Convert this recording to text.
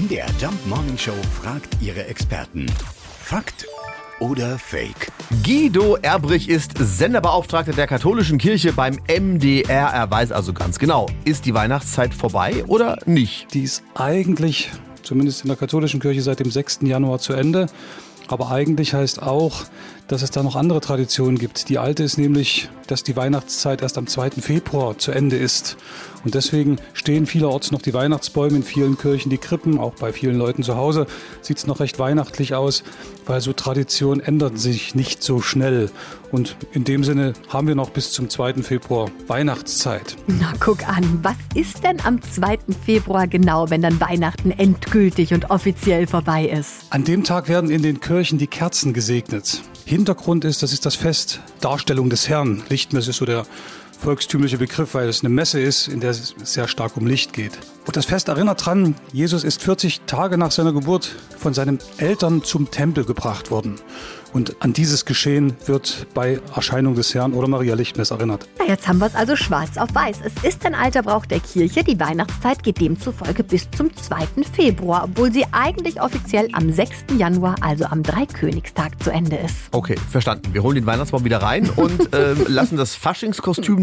MDR Jump Morning Show fragt ihre Experten. Fakt oder Fake? Guido Erbrich ist Senderbeauftragter der katholischen Kirche beim MDR. Er weiß also ganz genau, ist die Weihnachtszeit vorbei oder nicht? Die ist eigentlich, zumindest in der katholischen Kirche, seit dem 6. Januar zu Ende. Aber eigentlich heißt auch, dass es da noch andere Traditionen gibt. Die alte ist nämlich, dass die Weihnachtszeit erst am 2. Februar zu Ende ist. Und deswegen stehen vielerorts noch die Weihnachtsbäume in vielen Kirchen, die Krippen, auch bei vielen Leuten zu Hause sieht es noch recht weihnachtlich aus, weil so Traditionen ändern sich nicht so schnell. Und in dem Sinne haben wir noch bis zum 2. Februar Weihnachtszeit. Na, guck an, was ist denn am 2. Februar genau, wenn dann Weihnachten endgültig und offiziell vorbei ist? An dem Tag werden in den Kirchen die Kerzen gesegnet. Hintergrund ist, das ist das Fest Darstellung des Herrn. Lichtmesse ist so der volkstümliche Begriff, weil es eine Messe ist, in der es sehr stark um Licht geht. Und das Fest erinnert dran, Jesus ist 40 Tage nach seiner Geburt von seinen Eltern zum Tempel gebracht worden. Und an dieses Geschehen wird bei Erscheinung des Herrn oder Maria Lichtmess erinnert. Na, jetzt haben wir es also schwarz auf weiß. Es ist ein alter Brauch der Kirche. Die Weihnachtszeit geht demzufolge bis zum 2. Februar, obwohl sie eigentlich offiziell am 6. Januar, also am Dreikönigstag, zu Ende ist. Okay, verstanden. Wir holen den Weihnachtsbaum wieder rein und ähm, lassen das Faschingskostüm